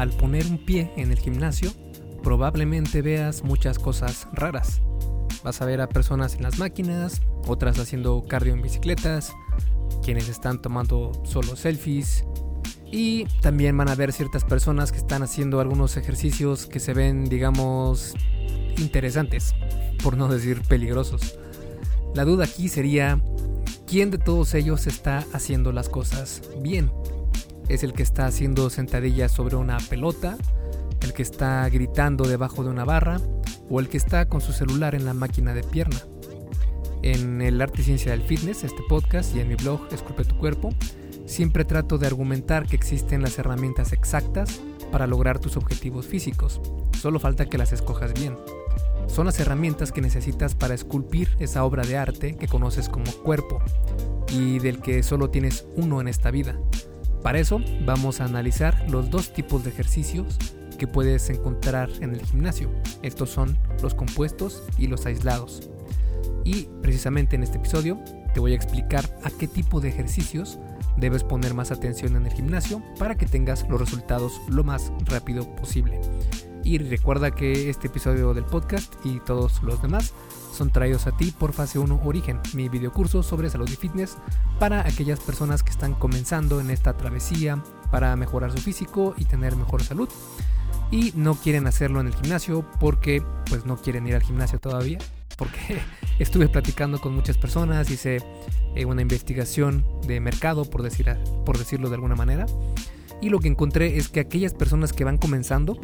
al poner un pie en el gimnasio, probablemente veas muchas cosas raras. Vas a ver a personas en las máquinas, otras haciendo cardio en bicicletas, quienes están tomando solo selfies. Y también van a ver ciertas personas que están haciendo algunos ejercicios que se ven, digamos, interesantes, por no decir peligrosos. La duda aquí sería, ¿quién de todos ellos está haciendo las cosas bien? ¿Es el que está haciendo sentadillas sobre una pelota? ¿El que está gritando debajo de una barra? ¿O el que está con su celular en la máquina de pierna? En el Arte y Ciencia del Fitness, este podcast, y en mi blog Esculpe tu Cuerpo, siempre trato de argumentar que existen las herramientas exactas para lograr tus objetivos físicos. Solo falta que las escojas bien son las herramientas que necesitas para esculpir esa obra de arte que conoces como cuerpo y del que solo tienes uno en esta vida. Para eso vamos a analizar los dos tipos de ejercicios que puedes encontrar en el gimnasio. Estos son los compuestos y los aislados. Y precisamente en este episodio te voy a explicar a qué tipo de ejercicios debes poner más atención en el gimnasio para que tengas los resultados lo más rápido posible. Y recuerda que este episodio del podcast y todos los demás son traídos a ti por Fase 1 Origen, mi videocurso sobre salud y fitness para aquellas personas que están comenzando en esta travesía para mejorar su físico y tener mejor salud. Y no quieren hacerlo en el gimnasio porque pues no quieren ir al gimnasio todavía. Porque estuve platicando con muchas personas, hice eh, una investigación de mercado, por, decir, por decirlo de alguna manera. Y lo que encontré es que aquellas personas que van comenzando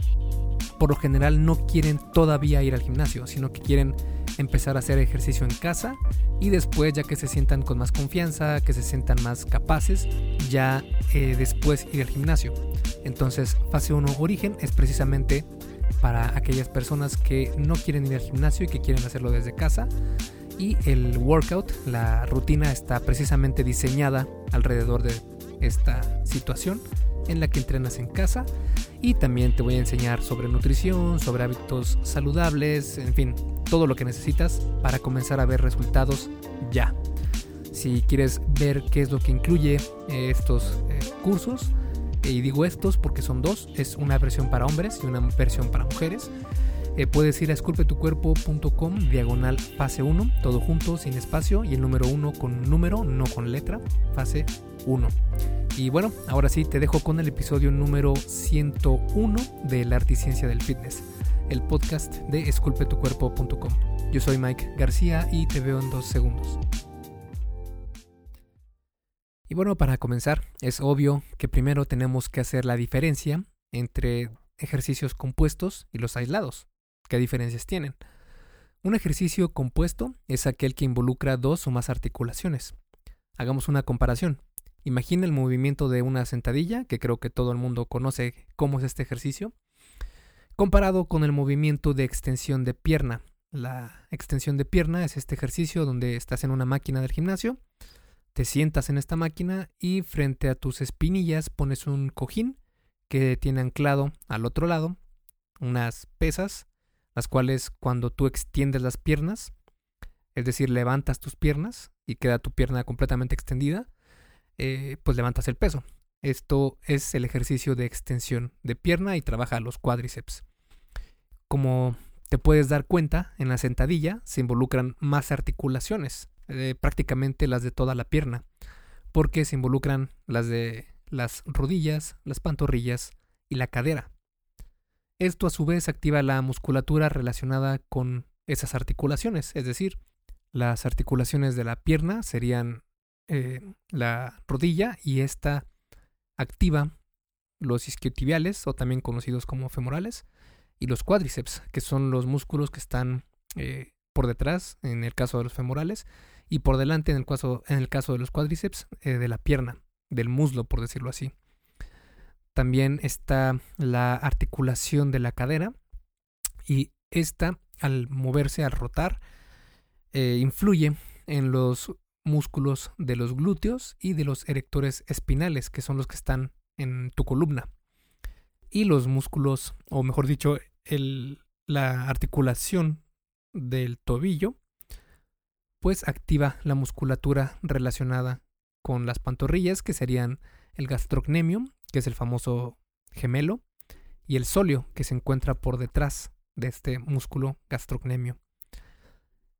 por lo general no quieren todavía ir al gimnasio, sino que quieren empezar a hacer ejercicio en casa y después ya que se sientan con más confianza, que se sientan más capaces, ya eh, después ir al gimnasio. Entonces fase 1 origen es precisamente para aquellas personas que no quieren ir al gimnasio y que quieren hacerlo desde casa. Y el workout, la rutina está precisamente diseñada alrededor de esta situación en la que entrenas en casa y también te voy a enseñar sobre nutrición, sobre hábitos saludables, en fin, todo lo que necesitas para comenzar a ver resultados ya. Si quieres ver qué es lo que incluye eh, estos eh, cursos, y digo estos porque son dos, es una versión para hombres y una versión para mujeres. Eh, puedes ir a esculpetucuerpo.com diagonal fase 1, todo junto, sin espacio, y el número 1 con número, no con letra, fase 1. Y bueno, ahora sí te dejo con el episodio número 101 de La Articiencia del Fitness, el podcast de esculpetucuerpo.com. Yo soy Mike García y te veo en dos segundos. Y bueno, para comenzar, es obvio que primero tenemos que hacer la diferencia entre ejercicios compuestos y los aislados. ¿Qué diferencias tienen? Un ejercicio compuesto es aquel que involucra dos o más articulaciones. Hagamos una comparación. Imagina el movimiento de una sentadilla, que creo que todo el mundo conoce cómo es este ejercicio, comparado con el movimiento de extensión de pierna. La extensión de pierna es este ejercicio donde estás en una máquina del gimnasio, te sientas en esta máquina y frente a tus espinillas pones un cojín que tiene anclado al otro lado unas pesas, las cuales cuando tú extiendes las piernas, es decir, levantas tus piernas y queda tu pierna completamente extendida, eh, pues levantas el peso. Esto es el ejercicio de extensión de pierna y trabaja los cuádriceps. Como te puedes dar cuenta, en la sentadilla se involucran más articulaciones, eh, prácticamente las de toda la pierna, porque se involucran las de las rodillas, las pantorrillas y la cadera. Esto a su vez activa la musculatura relacionada con esas articulaciones, es decir, las articulaciones de la pierna serían eh, la rodilla y esta activa los isquiotibiales o también conocidos como femorales y los cuádriceps que son los músculos que están eh, por detrás en el caso de los femorales y por delante en el caso, en el caso de los cuádriceps eh, de la pierna, del muslo por decirlo así. También está la articulación de la cadera y esta al moverse, al rotar, influye en los músculos de los glúteos y de los erectores espinales, que son los que están en tu columna. Y los músculos, o mejor dicho, el, la articulación del tobillo, pues activa la musculatura relacionada con las pantorrillas, que serían el gastrocnemium, que es el famoso gemelo, y el sóleo que se encuentra por detrás de este músculo gastrocnemio.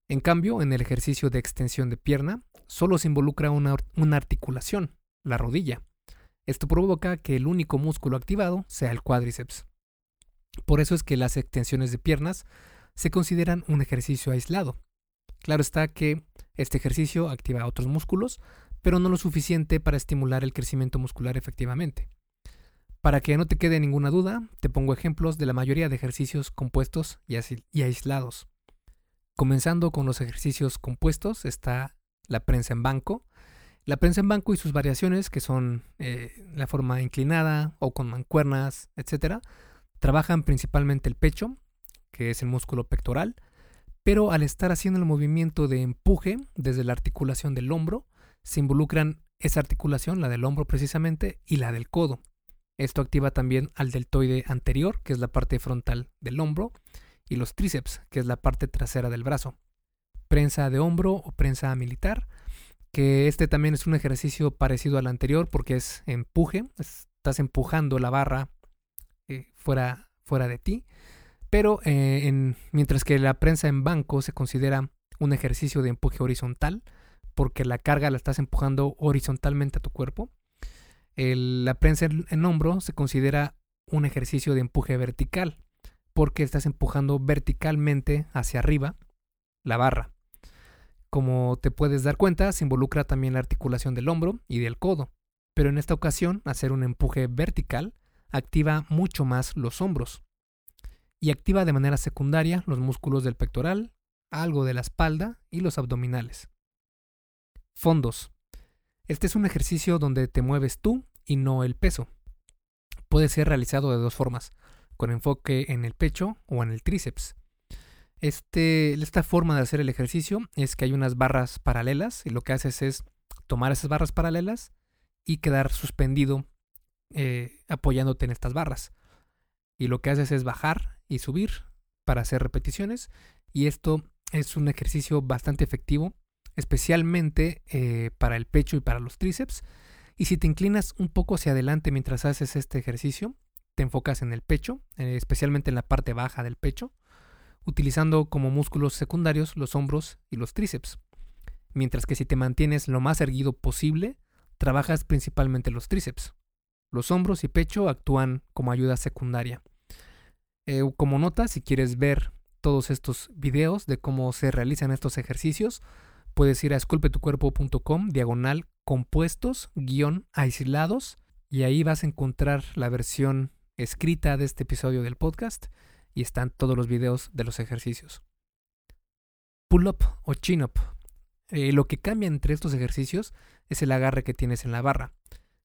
En cambio, en el ejercicio de extensión de pierna, solo se involucra una, una, articulación, la rodilla. Esto provoca que el único músculo activado sea el cuádriceps. Por eso es que las extensiones de piernas se consideran un ejercicio aislado. Claro está que este ejercicio activa otros músculos, pero no lo suficiente para estimular el crecimiento muscular efectivamente. Para que no te quede ninguna duda, te pongo ejemplos de la mayoría de ejercicios compuestos y aislados. Comenzando con los ejercicios compuestos está la prensa en banco. La prensa en banco y sus variaciones, que son eh, la forma inclinada o con mancuernas, etc., trabajan principalmente el pecho, que es el músculo pectoral, pero al estar haciendo el movimiento de empuje desde la articulación del hombro, se involucran esa articulación, la del hombro precisamente, y la del codo. Esto activa también al deltoide anterior, que es la parte frontal del hombro, y los tríceps, que es la parte trasera del brazo. Prensa de hombro o prensa militar, que este también es un ejercicio parecido al anterior porque es empuje, estás empujando la barra eh, fuera, fuera de ti, pero eh, mientras que la prensa en banco se considera un ejercicio de empuje horizontal, porque la carga la estás empujando horizontalmente a tu cuerpo, la prensa en hombro se considera un ejercicio de empuje vertical, porque estás empujando verticalmente hacia arriba la barra. Como te puedes dar cuenta, se involucra también la articulación del hombro y del codo, pero en esta ocasión hacer un empuje vertical activa mucho más los hombros y activa de manera secundaria los músculos del pectoral, algo de la espalda y los abdominales. Fondos. Este es un ejercicio donde te mueves tú y no el peso. Puede ser realizado de dos formas con enfoque en el pecho o en el tríceps. Este, esta forma de hacer el ejercicio es que hay unas barras paralelas y lo que haces es tomar esas barras paralelas y quedar suspendido eh, apoyándote en estas barras. Y lo que haces es bajar y subir para hacer repeticiones y esto es un ejercicio bastante efectivo, especialmente eh, para el pecho y para los tríceps. Y si te inclinas un poco hacia adelante mientras haces este ejercicio, te enfocas en el pecho, eh, especialmente en la parte baja del pecho, utilizando como músculos secundarios los hombros y los tríceps. Mientras que si te mantienes lo más erguido posible, trabajas principalmente los tríceps. Los hombros y pecho actúan como ayuda secundaria. Eh, como nota, si quieres ver todos estos videos de cómo se realizan estos ejercicios, puedes ir a esculpetucuerpo.com diagonal compuestos guion aislados y ahí vas a encontrar la versión escrita de este episodio del podcast y están todos los videos de los ejercicios. Pull-up o chin-up. Eh, lo que cambia entre estos ejercicios es el agarre que tienes en la barra.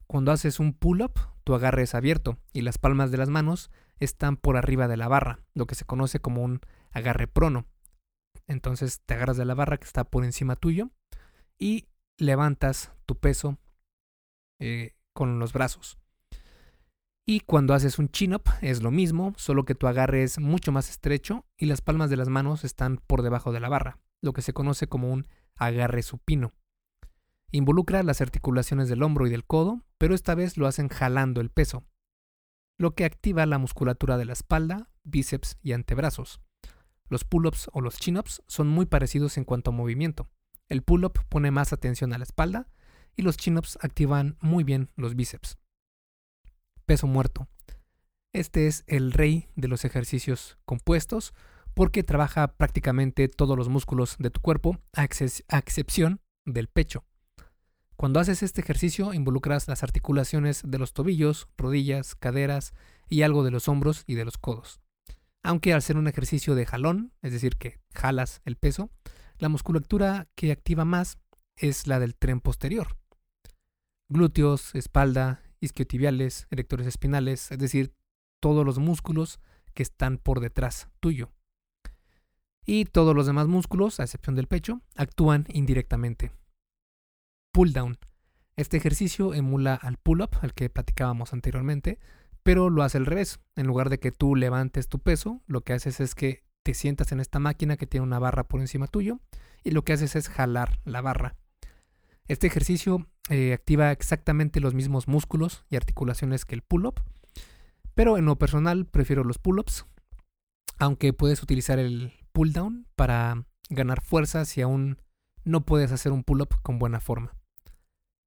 Cuando haces un pull-up, tu agarre es abierto y las palmas de las manos están por arriba de la barra, lo que se conoce como un agarre prono. Entonces te agarras de la barra que está por encima tuyo y levantas tu peso eh, con los brazos. Y cuando haces un chin-up es lo mismo, solo que tu agarre es mucho más estrecho y las palmas de las manos están por debajo de la barra, lo que se conoce como un agarre supino. Involucra las articulaciones del hombro y del codo, pero esta vez lo hacen jalando el peso, lo que activa la musculatura de la espalda, bíceps y antebrazos. Los pull-ups o los chin-ups son muy parecidos en cuanto a movimiento. El pull-up pone más atención a la espalda y los chin-ups activan muy bien los bíceps peso muerto. Este es el rey de los ejercicios compuestos porque trabaja prácticamente todos los músculos de tu cuerpo a, excepción del pecho. Cuando haces este ejercicio involucras las articulaciones de los tobillos, rodillas, caderas y algo de los hombros y de los codos. Aunque al ser un ejercicio de jalón, es decir, que jalas el peso, la musculatura que activa más es la del tren posterior. Glúteos, espalda isquiotibiales, erectores espinales, es decir, todos los músculos que están por detrás tuyo. Y todos los demás músculos, a excepción del pecho, actúan indirectamente. Pull down. Este ejercicio emula al pull up, al que platicábamos anteriormente, pero lo hace al revés. En lugar de que tú levantes tu peso, lo que haces es que te sientas en esta máquina que tiene una barra por encima tuyo y lo que haces es jalar la barra. Este ejercicio eh, activa exactamente los mismos músculos y articulaciones que el pull-up, Pero en lo personal prefiero los pull-ups, aunque puedes utilizar el pull-down para ganar fuerza si aún no puedes hacer un pull-up con buena forma.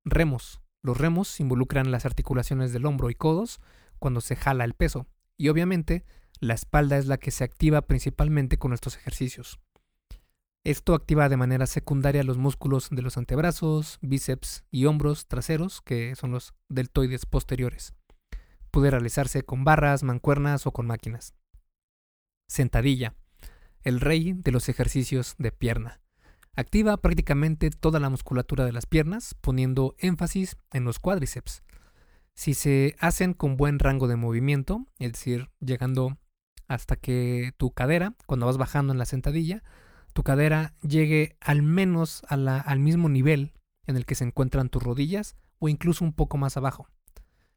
Remos. Los remos involucran las articulaciones del hombro y codos cuando se jala el peso, y obviamente la espalda es la que se activa principalmente con estos ejercicios. Esto activa de manera secundaria los músculos de los antebrazos, bíceps y hombros traseros, que son los deltoides posteriores. Puede realizarse con barras, mancuernas o con máquinas. Sentadilla. El rey de los ejercicios de pierna. Activa prácticamente toda la musculatura de las piernas, poniendo énfasis en los cuádriceps. Si se hacen con buen rango de movimiento, es decir, llegando hasta que tu cadera, cuando vas bajando en la sentadilla, tu cadera llegue al menos al mismo nivel en el que se encuentran tus rodillas o incluso un poco más abajo.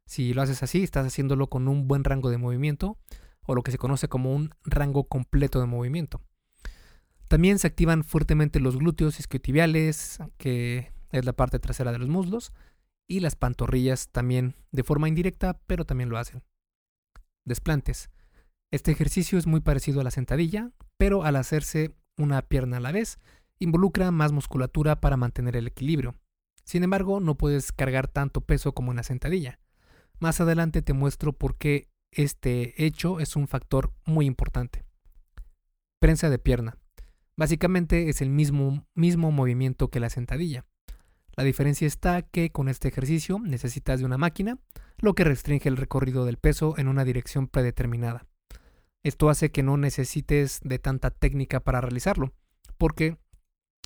Si lo haces así, estás haciéndolo con un buen rango de movimiento o lo que se conoce como un rango completo de movimiento. También se activan fuertemente los glúteos isquiotibiales, que es la parte trasera de los muslos, y las pantorrillas también de forma indirecta, pero también lo hacen. Desplantes. Este ejercicio es muy parecido a la sentadilla, pero al hacerse una pierna a la vez, involucra más musculatura para mantener el equilibrio. Sin embargo, no puedes cargar tanto peso como en la sentadilla. Más adelante te muestro por qué este hecho es un factor muy importante. Prensa de pierna. Básicamente es el mismo, mismo movimiento que la sentadilla. La diferencia está que con este ejercicio necesitas de una máquina, lo que restringe el recorrido del peso en una dirección predeterminada. Esto hace que no necesites de tanta técnica para realizarlo, porque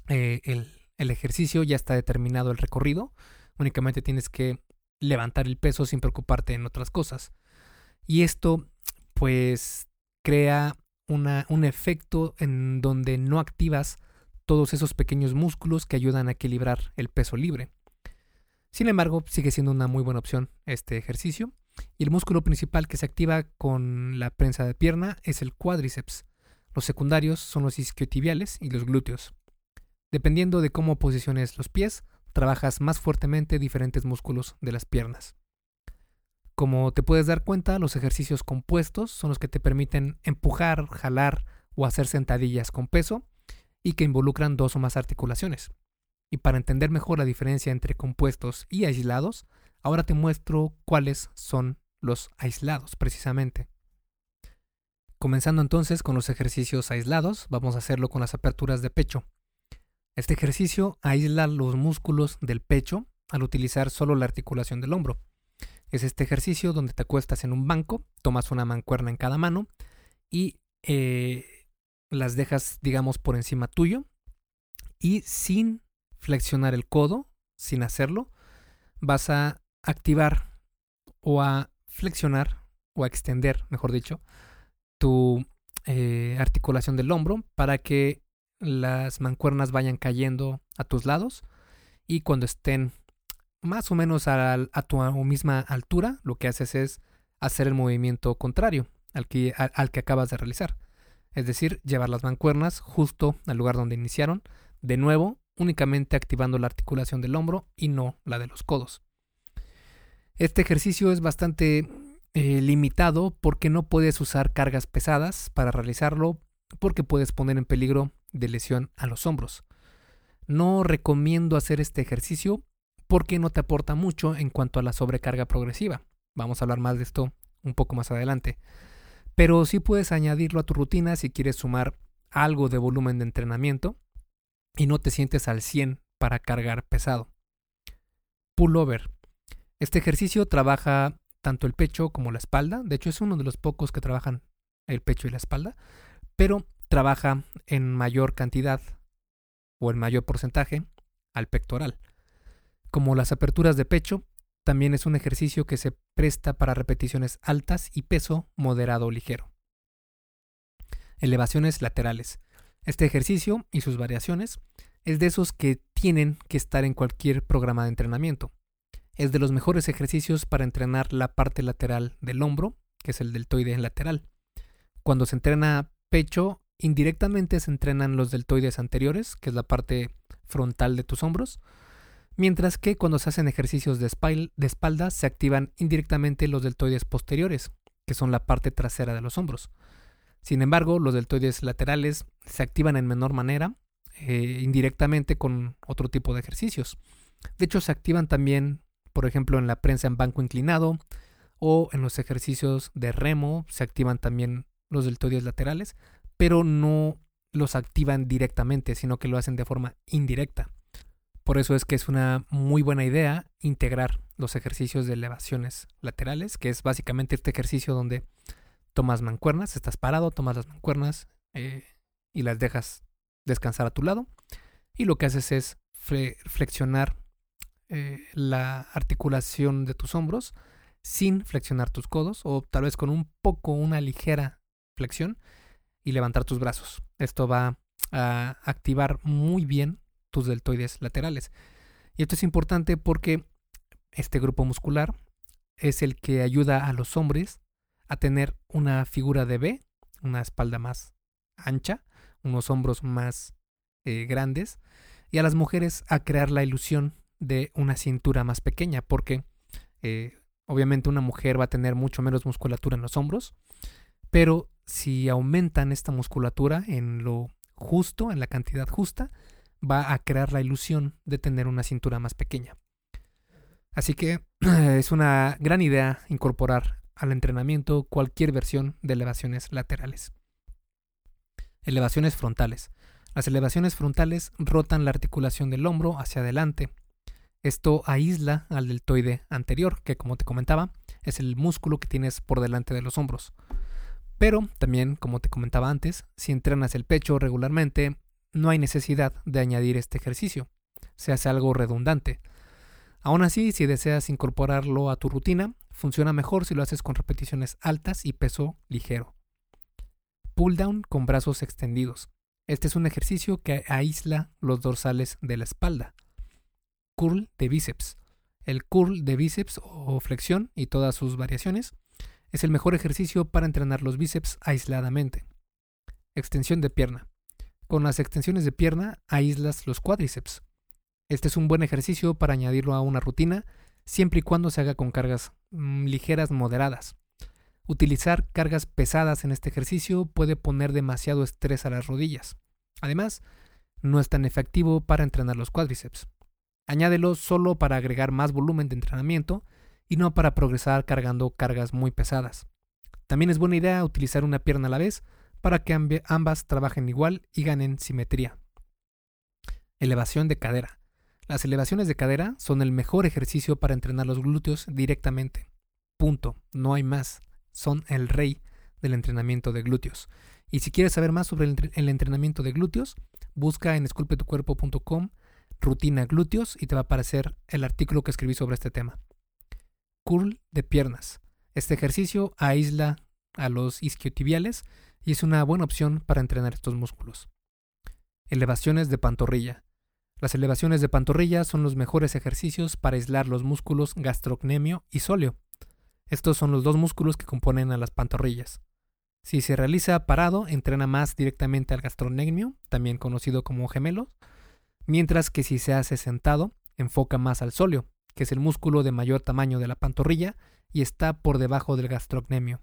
eh, el, el ejercicio ya está determinado el recorrido, únicamente tienes que levantar el peso sin preocuparte en otras cosas. Y esto pues crea una, un efecto en donde no activas todos esos pequeños músculos que ayudan a equilibrar el peso libre. Sin embargo, sigue siendo una muy buena opción este ejercicio y el músculo principal que se activa con la prensa de pierna es el cuádriceps. Los secundarios son los isquiotibiales y los glúteos. Dependiendo de cómo posiciones los pies, trabajas más fuertemente diferentes músculos de las piernas. Como te puedes dar cuenta, los ejercicios compuestos son los que te permiten empujar, jalar o hacer sentadillas con peso y que involucran dos o más articulaciones. Y para entender mejor la diferencia entre compuestos y aislados, Ahora te muestro cuáles son los aislados precisamente. Comenzando entonces con los ejercicios aislados, vamos a hacerlo con las aperturas de pecho. Este ejercicio aísla los músculos del pecho al utilizar solo la articulación del hombro. Es este ejercicio donde te acuestas en un banco, tomas una mancuerna en cada mano y eh, las dejas, digamos, por encima tuyo y sin flexionar el codo, sin hacerlo, vas a activar o a flexionar o a extender, mejor dicho, tu eh, articulación del hombro para que las mancuernas vayan cayendo a tus lados y cuando estén más o menos a, tu misma altura, lo que haces es hacer el movimiento contrario al que, al que acabas de realizar. Es decir, llevar las mancuernas justo al lugar donde iniciaron, de nuevo, únicamente activando la articulación del hombro y no la de los codos. Este ejercicio es bastante eh, limitado porque no puedes usar cargas pesadas para realizarlo porque puedes poner en peligro de lesión a los hombros. No recomiendo hacer este ejercicio porque no te aporta mucho en cuanto a la sobrecarga progresiva. Vamos a hablar más de esto un poco más adelante. Pero sí puedes añadirlo a tu rutina si quieres sumar algo de volumen de entrenamiento y no te sientes al 100 para cargar pesado. Pullover. Este ejercicio trabaja tanto el pecho como la espalda. De hecho, es uno de los pocos que trabajan el pecho y la espalda. Pero trabaja en mayor cantidad o en mayor porcentaje al pectoral. Como las aperturas de pecho, también es un ejercicio que se presta para repeticiones altas y peso moderado o ligero. Elevaciones laterales. Este ejercicio y sus variaciones es de esos que tienen que estar en cualquier programa de entrenamiento es de los mejores ejercicios para entrenar la parte lateral del hombro, que es el deltoide lateral. Cuando se entrena pecho, indirectamente se entrenan los deltoides anteriores, que es la parte frontal de tus hombros, mientras que cuando se hacen ejercicios de, espalda se activan indirectamente los deltoides posteriores, que son la parte trasera de los hombros. Sin embargo, los deltoides laterales se activan en menor manera, eh, indirectamente con otro tipo de ejercicios. De hecho, se activan también, por ejemplo, en la prensa en banco inclinado o en los ejercicios de remo, se activan también los deltoides laterales, pero no los activan directamente, sino que lo hacen de forma indirecta. Por eso es que es una muy buena idea integrar los ejercicios de elevaciones laterales, que es básicamente este ejercicio donde tomas mancuernas, estás parado, tomas las mancuernas eh, y las dejas descansar a tu lado. Y lo que haces es flexionar eh, la articulación de tus hombros sin flexionar tus codos o tal vez con un poco, una ligera flexión y levantar tus brazos. Esto va a activar muy bien tus deltoides laterales. Y esto es importante porque este grupo muscular es el que ayuda a los hombres a tener una figura de B, una espalda más ancha, unos hombros más eh, grandes, y a las mujeres a crear la ilusión de una cintura más pequeña, porque eh, obviamente una mujer va a tener mucho menos musculatura en los hombros, pero si aumentan esta musculatura en lo justo, en la cantidad justa, va a crear la ilusión de tener una cintura más pequeña. Así que es una gran idea incorporar al entrenamiento cualquier versión de elevaciones laterales. Elevaciones frontales. Las elevaciones frontales rotan la articulación del hombro hacia adelante. Esto aísla al deltoide anterior, que como te comentaba, es el músculo que tienes por delante de los hombros. Pero también, como te comentaba antes, si entrenas el pecho regularmente, no hay necesidad de añadir este ejercicio. Se hace algo redundante. Aún así, si deseas incorporarlo a tu rutina, funciona mejor si lo haces con repeticiones altas y peso ligero. Pull down con brazos extendidos. Este es un ejercicio que aísla los dorsales de la espalda. Curl de bíceps. El curl de bíceps o flexión y todas sus variaciones es el mejor ejercicio para entrenar los bíceps aisladamente. Extensión de pierna. Con las extensiones de pierna aíslas los cuádriceps. Este es un buen ejercicio para añadirlo a una rutina siempre y cuando se haga con cargas mm, ligeras moderadas. Utilizar cargas pesadas en este ejercicio puede poner demasiado estrés a las rodillas. Además, no es tan efectivo para entrenar los cuádriceps. Añádelo solo para agregar más volumen de entrenamiento y no para progresar cargando cargas muy pesadas. También es buena idea utilizar una pierna a la vez para que ambas trabajen igual y ganen simetría. Elevación de cadera. Las elevaciones de cadera son el mejor ejercicio para entrenar los glúteos directamente. Punto. No hay más. Son el rey del entrenamiento de glúteos. Y si quieres saber más sobre el, entrenamiento de glúteos, busca en esculpetucuerpo.com rutina glúteos y te va a aparecer el artículo que escribí sobre este tema. Curl de piernas. Este ejercicio aísla a los isquiotibiales y es una buena opción para entrenar estos músculos. Elevaciones de pantorrilla. Las elevaciones de pantorrilla son los mejores ejercicios para aislar los músculos gastrocnemio y sóleo. Estos son los dos músculos que componen a las pantorrillas. Si se realiza parado, entrena más directamente al gastrocnemio, también conocido como gemelo, mientras que si se hace sentado, enfoca más al sóleo, que es el músculo de mayor tamaño de la pantorrilla y está por debajo del gastrocnemio.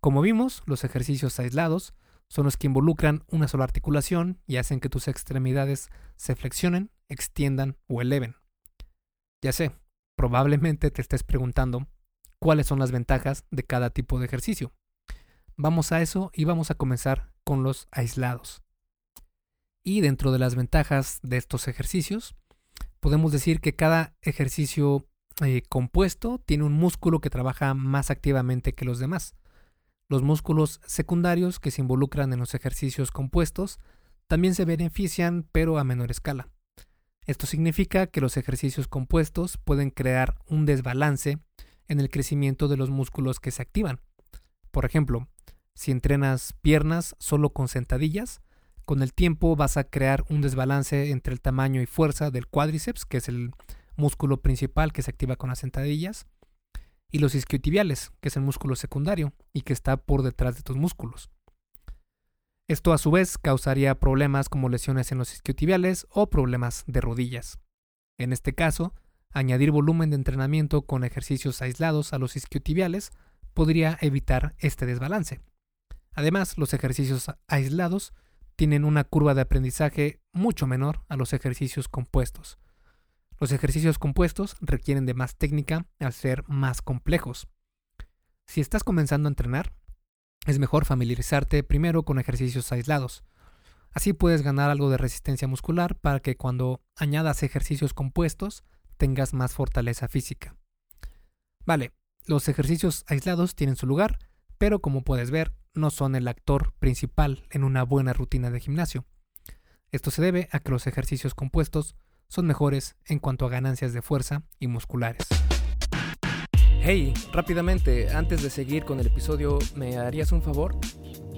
Como vimos, los ejercicios aislados son los que involucran una sola articulación y hacen que tus extremidades se flexionen, extiendan o eleven. Ya sé, probablemente te estés preguntando cuáles son las ventajas de cada tipo de ejercicio. Vamos a eso y vamos a comenzar con los aislados. Y dentro de las ventajas de estos ejercicios, podemos decir que cada ejercicio eh, compuesto tiene un músculo que trabaja más activamente que los demás. Los músculos secundarios que se involucran en los ejercicios compuestos también se benefician pero a menor escala. Esto significa que los ejercicios compuestos pueden crear un desbalance en el crecimiento de los músculos que se activan. Por ejemplo, si entrenas piernas solo con sentadillas, con el tiempo vas a crear un desbalance entre el tamaño y fuerza del cuádriceps, que es el músculo principal que se activa con las sentadillas, y los isquiotibiales, que es el músculo secundario y que está por detrás de tus músculos. Esto a su vez causaría problemas como lesiones en los isquiotibiales o problemas de rodillas. En este caso, añadir volumen de entrenamiento con ejercicios aislados a los isquiotibiales podría evitar este desbalance. Además, los ejercicios aislados tienen una curva de aprendizaje mucho menor a los ejercicios compuestos. Los ejercicios compuestos requieren de más técnica al ser más complejos. Si estás comenzando a entrenar, es mejor familiarizarte primero con ejercicios aislados. Así puedes ganar algo de resistencia muscular para que cuando añadas ejercicios compuestos tengas más fortaleza física. Vale, los ejercicios aislados tienen su lugar, pero como puedes ver, no son el actor principal en una buena rutina de gimnasio. Esto se debe a que los ejercicios compuestos son mejores en cuanto a ganancias de fuerza y musculares. Hey, rápidamente, antes de seguir con el episodio, ¿me harías un favor?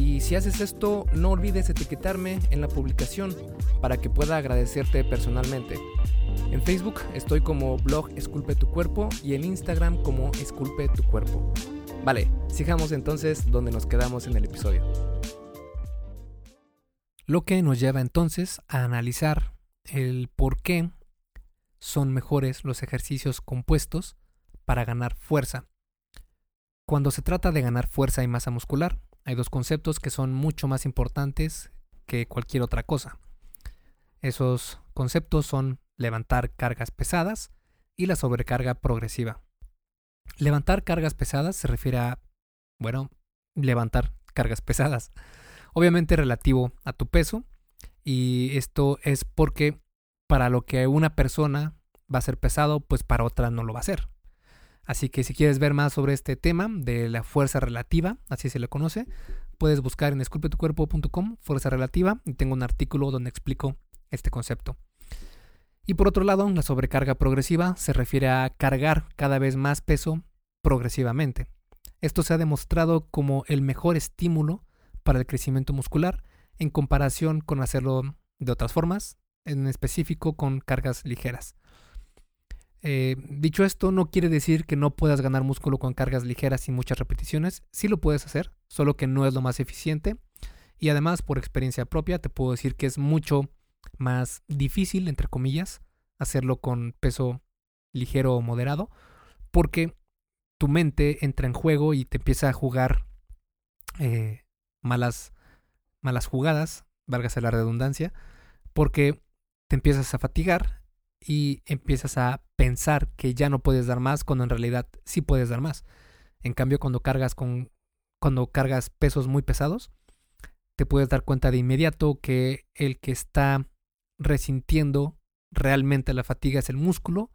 Y si haces esto, no olvides etiquetarme en la publicación para que pueda agradecerte personalmente. En Facebook estoy como blog Esculpe tu cuerpo y en Instagram como Esculpe tu cuerpo. Vale, sigamos entonces donde nos quedamos en el episodio. Lo que nos lleva entonces a analizar el por qué son mejores los ejercicios compuestos para ganar fuerza. Cuando se trata de ganar fuerza y masa muscular, hay dos conceptos que son mucho más importantes que cualquier otra cosa. Esos conceptos son levantar cargas pesadas y la sobrecarga progresiva. Levantar cargas pesadas se refiere a, bueno, levantar cargas pesadas. Obviamente relativo a tu peso. Y esto es porque para lo que una persona va a ser pesado, pues para otra no lo va a ser. Así que si quieres ver más sobre este tema de la fuerza relativa, así se le conoce, puedes buscar en esculpetucuerpo.com fuerza relativa y tengo un artículo donde explico este concepto. Y por otro lado, la sobrecarga progresiva se refiere a cargar cada vez más peso progresivamente. Esto se ha demostrado como el mejor estímulo para el crecimiento muscular en comparación con hacerlo de otras formas, en específico con cargas ligeras. Eh, dicho esto, no quiere decir que no puedas ganar músculo con cargas ligeras y muchas repeticiones. Sí lo puedes hacer, solo que no es lo más eficiente. Y además, por experiencia propia, te puedo decir que es mucho más difícil, entre comillas, hacerlo con peso ligero o moderado, porque tu mente entra en juego y te empieza a jugar eh, malas, malas jugadas, válgase la redundancia, porque te empiezas a fatigar y empiezas a pensar que ya no puedes dar más cuando en realidad sí puedes dar más. En cambio, cuando cargas con cuando cargas pesos muy pesados, te puedes dar cuenta de inmediato que el que está resintiendo realmente la fatiga es el músculo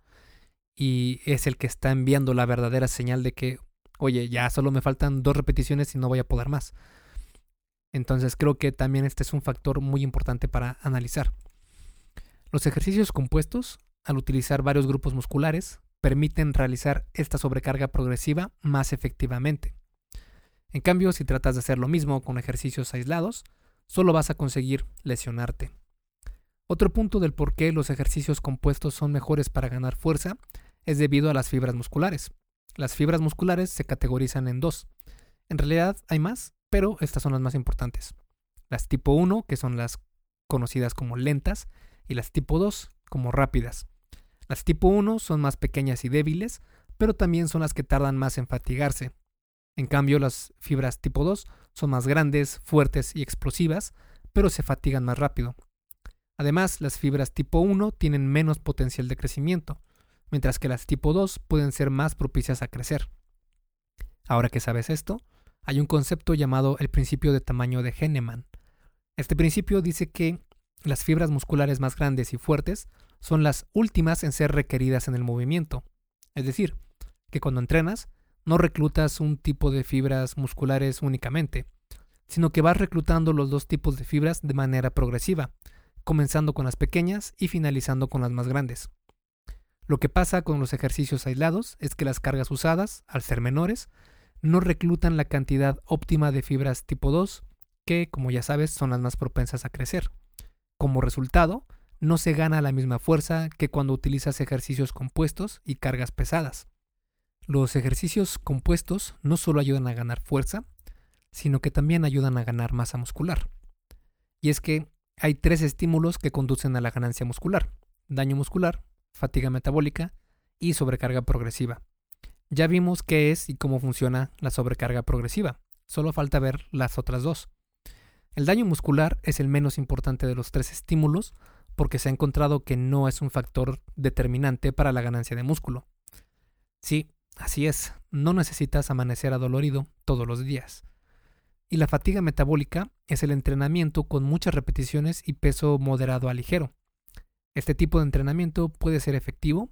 y es el que está enviando la verdadera señal de que, oye, ya solo me faltan dos repeticiones y no voy a poder más. Entonces creo que también este es un factor muy importante para analizar. Los ejercicios compuestos, al utilizar varios grupos musculares, permiten realizar esta sobrecarga progresiva más efectivamente. En cambio, si tratas de hacer lo mismo con ejercicios aislados, solo vas a conseguir lesionarte. Otro punto del por qué los ejercicios compuestos son mejores para ganar fuerza es debido a las fibras musculares. Las fibras musculares se categorizan en dos. En realidad hay más, pero estas son las más importantes. Las tipo 1, que son las conocidas como lentas, y las tipo 2 como rápidas. Las tipo 1 son más pequeñas y débiles, pero también son las que tardan más en fatigarse. En cambio, las fibras tipo 2 son más grandes, fuertes y explosivas, pero se fatigan más rápido. Además, las fibras tipo 1 tienen menos potencial de crecimiento, mientras que las tipo 2 pueden ser más propicias a crecer. Ahora que sabes esto, hay un concepto llamado el principio de tamaño de Henneman. Este principio dice que las fibras musculares más grandes y fuertes son las últimas en ser requeridas en el movimiento. Es decir, que cuando entrenas, no reclutas un tipo de fibras musculares únicamente, sino que vas reclutando los dos tipos de fibras de manera progresiva, comenzando con las pequeñas y finalizando con las más grandes. Lo que pasa con los ejercicios aislados es que las cargas usadas, al ser menores, no reclutan la cantidad óptima de fibras tipo 2, que, como ya sabes, son las más propensas a crecer. Como resultado, no se gana la misma fuerza que cuando utilizas ejercicios compuestos y cargas pesadas. Los ejercicios compuestos no solo ayudan a ganar fuerza, sino que también ayudan a ganar masa muscular. Y es que hay tres estímulos que conducen a la ganancia muscular. Daño muscular, fatiga metabólica y sobrecarga progresiva. Ya vimos qué es y cómo funciona la sobrecarga progresiva. Solo falta ver las otras dos. El daño muscular es el menos importante de los tres estímulos porque se ha encontrado que no es un factor determinante para la ganancia de músculo. Sí, así es, no necesitas amanecer adolorido todos los días. Y la fatiga metabólica es el entrenamiento con muchas repeticiones y peso moderado a ligero. Este tipo de entrenamiento puede ser efectivo,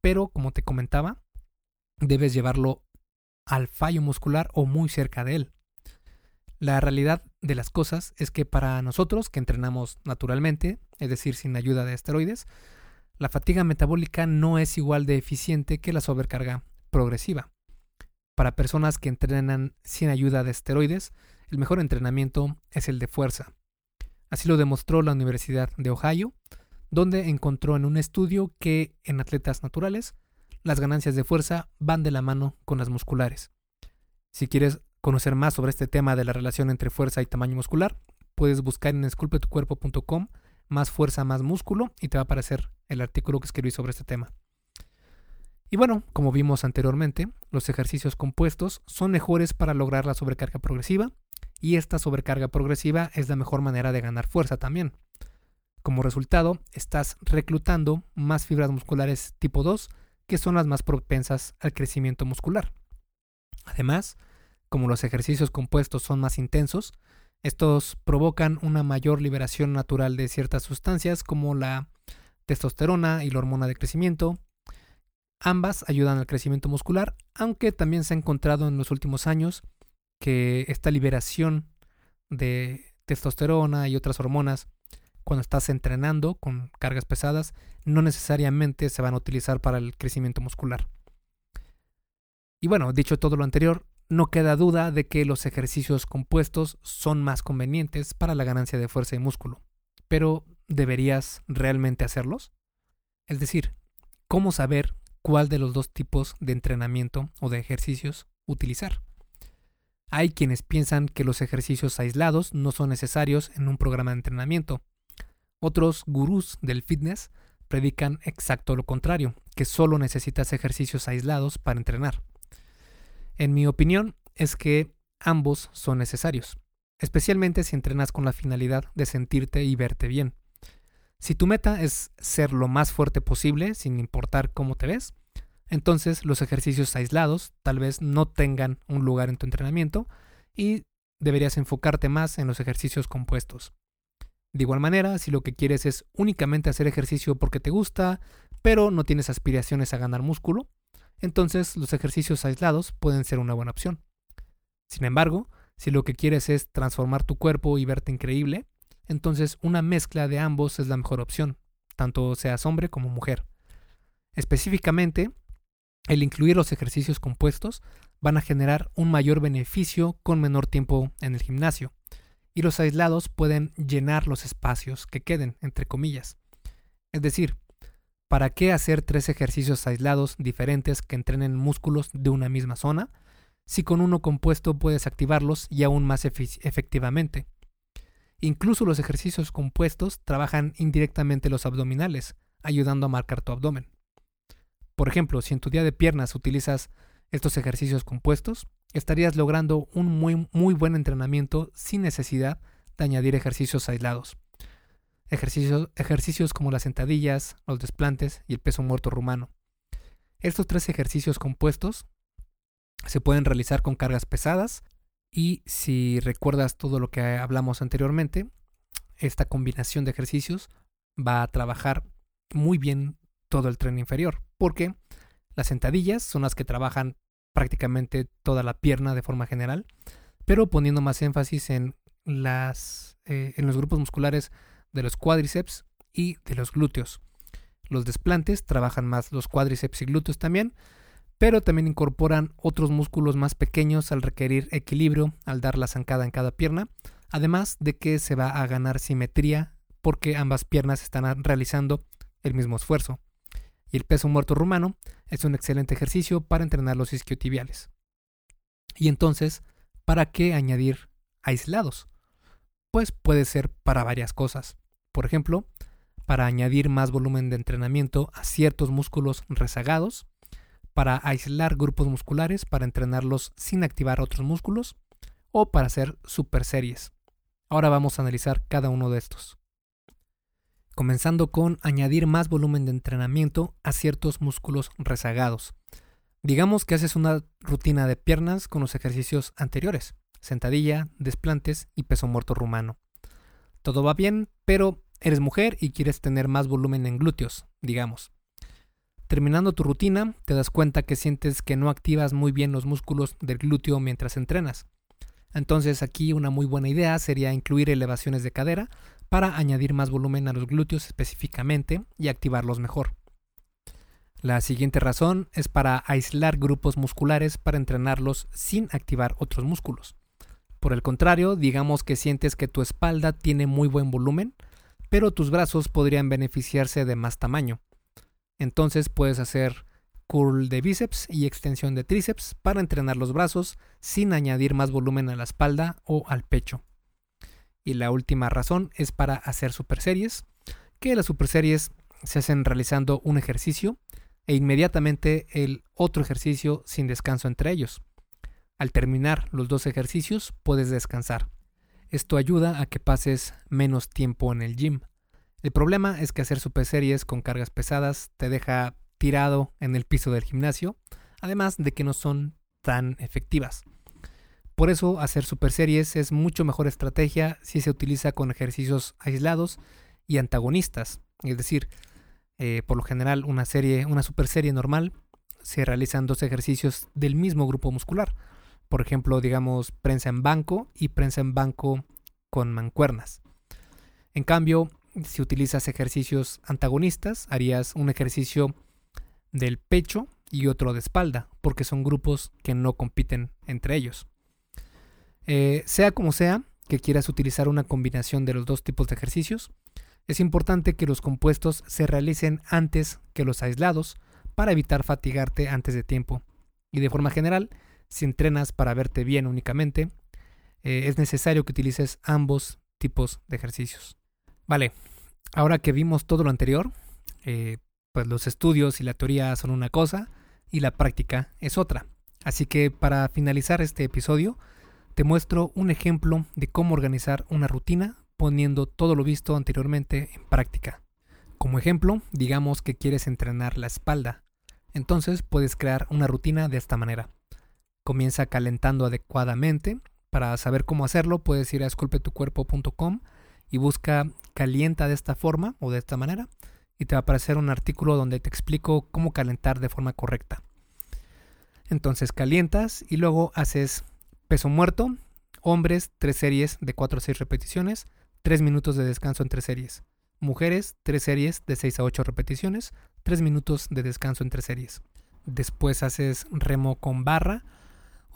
pero como te comentaba, debes llevarlo al fallo muscular o muy cerca de él. La realidad de las cosas es que para nosotros que entrenamos naturalmente, es decir, sin ayuda de esteroides, la fatiga metabólica no es igual de eficiente que la sobrecarga progresiva. Para personas que entrenan sin ayuda de esteroides, el mejor entrenamiento es el de fuerza. Así lo demostró la Universidad de Ohio, donde encontró en un estudio que en atletas naturales las ganancias de fuerza van de la mano con las musculares. Si quieres conocer más sobre este tema de la relación entre fuerza y tamaño muscular, puedes buscar en esculpetucuerpo.com más fuerza, más músculo y te va a aparecer el artículo que escribí sobre este tema. Y bueno, como vimos anteriormente, los ejercicios compuestos son mejores para lograr la sobrecarga progresiva y esta sobrecarga progresiva es la mejor manera de ganar fuerza también. Como resultado, estás reclutando más fibras musculares tipo 2 que son las más propensas al crecimiento muscular. Además, como los ejercicios compuestos son más intensos, estos provocan una mayor liberación natural de ciertas sustancias como la testosterona y la hormona de crecimiento. Ambas ayudan al crecimiento muscular, aunque también se ha encontrado en los últimos años que esta liberación de testosterona y otras hormonas cuando estás entrenando con cargas pesadas no necesariamente se van a utilizar para el crecimiento muscular. Y bueno, dicho todo lo anterior, no queda duda de que los ejercicios compuestos son más convenientes para la ganancia de fuerza y músculo. Pero, ¿deberías realmente hacerlos? Es decir, ¿cómo saber cuál de los dos tipos de entrenamiento o de ejercicios utilizar? Hay quienes piensan que los ejercicios aislados no son necesarios en un programa de entrenamiento. Otros gurús del fitness predican exacto lo contrario, que solo necesitas ejercicios aislados para entrenar. En mi opinión es que ambos son necesarios, especialmente si entrenas con la finalidad de sentirte y verte bien. Si tu meta es ser lo más fuerte posible, sin importar cómo te ves, entonces los ejercicios aislados tal vez no tengan un lugar en tu entrenamiento y deberías enfocarte más en los ejercicios compuestos. De igual manera, si lo que quieres es únicamente hacer ejercicio porque te gusta, pero no tienes aspiraciones a ganar músculo, entonces los ejercicios aislados pueden ser una buena opción. Sin embargo, si lo que quieres es transformar tu cuerpo y verte increíble, entonces una mezcla de ambos es la mejor opción, tanto seas hombre como mujer. Específicamente, el incluir los ejercicios compuestos van a generar un mayor beneficio con menor tiempo en el gimnasio, y los aislados pueden llenar los espacios que queden, entre comillas. Es decir, ¿Para qué hacer tres ejercicios aislados diferentes que entrenen músculos de una misma zona si con uno compuesto puedes activarlos y aún más efectivamente? Incluso los ejercicios compuestos trabajan indirectamente los abdominales, ayudando a marcar tu abdomen. Por ejemplo, si en tu día de piernas utilizas estos ejercicios compuestos, estarías logrando un muy, muy buen entrenamiento sin necesidad de añadir ejercicios aislados ejercicios, ejercicios como las sentadillas, los desplantes y el peso muerto rumano. Estos tres ejercicios compuestos se pueden realizar con cargas pesadas y si recuerdas todo lo que hablamos anteriormente, esta combinación de ejercicios va a trabajar muy bien todo el tren inferior, porque las sentadillas son las que trabajan prácticamente toda la pierna de forma general, pero poniendo más énfasis en las eh, en los grupos musculares de los cuádriceps y de los glúteos. Los desplantes trabajan más los cuádriceps y glúteos también, pero también incorporan otros músculos más pequeños al requerir equilibrio al dar la zancada en cada pierna, además de que se va a ganar simetría porque ambas piernas están realizando el mismo esfuerzo. Y el peso muerto rumano es un excelente ejercicio para entrenar los isquiotibiales. Y entonces, ¿para qué añadir aislados? Pues puede ser para varias cosas. Por ejemplo, para añadir más volumen de entrenamiento a ciertos músculos rezagados, para aislar grupos musculares para entrenarlos sin activar otros músculos, o para hacer super series. Ahora vamos a analizar cada uno de estos. Comenzando con añadir más volumen de entrenamiento a ciertos músculos rezagados. Digamos que haces una rutina de piernas con los ejercicios anteriores, sentadilla, desplantes y peso muerto rumano. Todo va bien, pero eres mujer y quieres tener más volumen en glúteos, digamos. Terminando tu rutina, te das cuenta que sientes que no activas muy bien los músculos del glúteo mientras entrenas. Entonces aquí una muy buena idea sería incluir elevaciones de cadera para añadir más volumen a los glúteos específicamente y activarlos mejor. La siguiente razón es para aislar grupos musculares para entrenarlos sin activar otros músculos. Por el contrario, digamos que sientes que tu espalda tiene muy buen volumen, pero tus brazos podrían beneficiarse de más tamaño. Entonces puedes hacer curl de bíceps y extensión de tríceps para entrenar los brazos sin añadir más volumen a la espalda o al pecho. Y la última razón es para hacer super series, que las super series se hacen realizando un ejercicio e inmediatamente el otro ejercicio sin descanso entre ellos. Al terminar los dos ejercicios puedes descansar. Esto ayuda a que pases menos tiempo en el gym. El problema es que hacer super series con cargas pesadas te deja tirado en el piso del gimnasio, además de que no son tan efectivas. Por eso hacer super series es mucho mejor estrategia si se utiliza con ejercicios aislados y antagonistas, es decir, eh, por lo general, una serie, una super serie normal, se realizan dos ejercicios del mismo grupo muscular. Por ejemplo, digamos, prensa en banco y prensa en banco con mancuernas. En cambio, si utilizas ejercicios antagonistas, harías un ejercicio del pecho y otro de espalda, porque son grupos que no compiten entre ellos. Eh, sea como sea que quieras utilizar una combinación de los dos tipos de ejercicios, es importante que los compuestos se realicen antes que los aislados para evitar fatigarte antes de tiempo. Y de forma general, si entrenas para verte bien únicamente, eh, es necesario que utilices ambos tipos de ejercicios. Vale, ahora que vimos todo lo anterior, eh, pues los estudios y la teoría son una cosa y la práctica es otra. Así que para finalizar este episodio, te muestro un ejemplo de cómo organizar una rutina poniendo todo lo visto anteriormente en práctica. Como ejemplo, digamos que quieres entrenar la espalda. Entonces puedes crear una rutina de esta manera. Comienza calentando adecuadamente. Para saber cómo hacerlo, puedes ir a esculpetucuerpo.com y busca calienta de esta forma o de esta manera y te va a aparecer un artículo donde te explico cómo calentar de forma correcta. Entonces calientas y luego haces peso muerto, hombres, tres series de 4 a 6 repeticiones, 3 minutos de descanso entre series. Mujeres, 3 series de 6 a 8 repeticiones, 3 minutos de descanso entre series. Después haces remo con barra.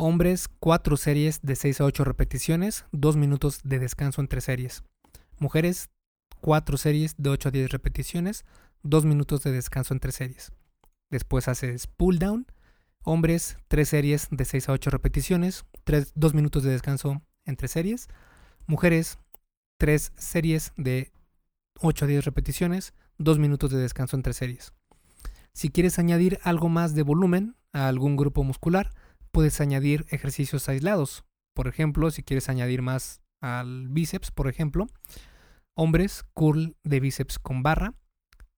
Hombres, 4 series de 6 a 8 repeticiones, 2 minutos de descanso entre series. Mujeres, 4 series de 8 a 10 repeticiones, 2 minutos de descanso entre series. Después haces pull down. Hombres, 3 series de 6 a 8 repeticiones, 3, 2 minutos de descanso entre series. Mujeres, tres series de 8 a 10 repeticiones, 2 minutos de descanso entre series. Si quieres añadir algo más de volumen a algún grupo muscular, puedes añadir ejercicios aislados. Por ejemplo, si quieres añadir más al bíceps, por ejemplo, hombres, curl de bíceps con barra,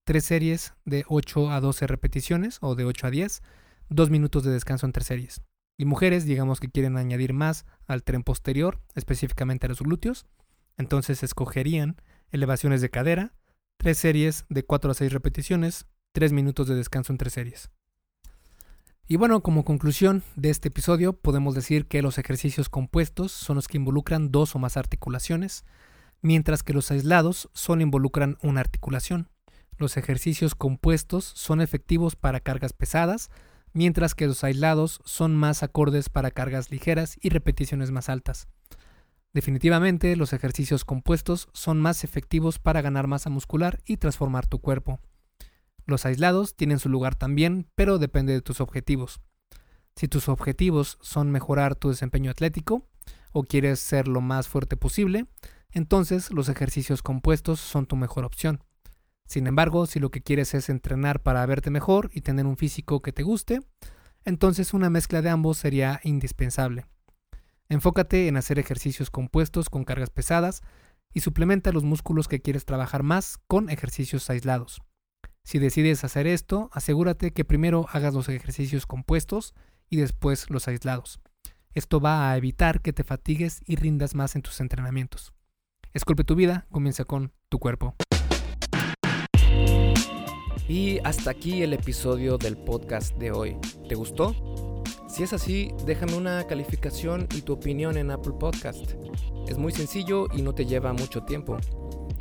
tres series de 8 a 12 repeticiones o de 8 a 10, 2 minutos de descanso entre series. Y mujeres, digamos que quieren añadir más al tren posterior, específicamente a los glúteos, entonces escogerían elevaciones de cadera, tres series de 4 a 6 repeticiones, 3 minutos de descanso entre series. Y bueno, como conclusión de este episodio, podemos decir que los ejercicios compuestos son los que involucran dos o más articulaciones, mientras que los aislados solo involucran una articulación. Los ejercicios compuestos son efectivos para cargas pesadas, mientras que los aislados son más acordes para cargas ligeras y repeticiones más altas. Definitivamente, los ejercicios compuestos son más efectivos para ganar masa muscular y transformar tu cuerpo. Los aislados tienen su lugar también, pero depende de tus objetivos. Si tus objetivos son mejorar tu desempeño atlético o quieres ser lo más fuerte posible, entonces los ejercicios compuestos son tu mejor opción. Sin embargo, si lo que quieres es entrenar para verte mejor y tener un físico que te guste, entonces una mezcla de ambos sería indispensable. Enfócate en hacer ejercicios compuestos con cargas pesadas y suplementa los músculos que quieres trabajar más con ejercicios aislados. Si decides hacer esto, asegúrate que primero hagas los ejercicios compuestos y después los aislados. Esto va a evitar que te fatigues y rindas más en tus entrenamientos. Esculpe tu vida, comienza con tu cuerpo. Y hasta aquí el episodio del podcast de hoy. ¿Te gustó? Si es así, déjame una calificación y tu opinión en Apple Podcast. Es muy sencillo y no te lleva mucho tiempo.